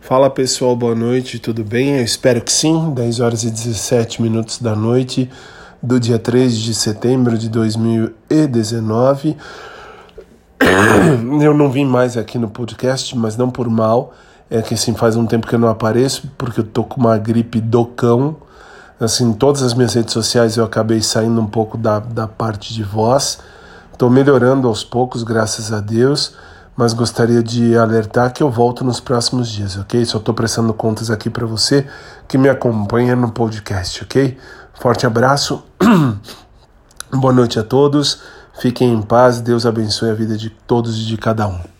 Fala pessoal, boa noite, tudo bem? Eu espero que sim. 10 horas e 17 minutos da noite do dia 3 de setembro de 2019. Eu não vim mais aqui no podcast, mas não por mal. É que assim faz um tempo que eu não apareço, porque eu tô com uma gripe do cão. Assim, todas as minhas redes sociais eu acabei saindo um pouco da, da parte de voz. Estou melhorando aos poucos, graças a Deus, mas gostaria de alertar que eu volto nos próximos dias, ok? Só estou prestando contas aqui para você que me acompanha no podcast, ok? Forte abraço, boa noite a todos, fiquem em paz, Deus abençoe a vida de todos e de cada um.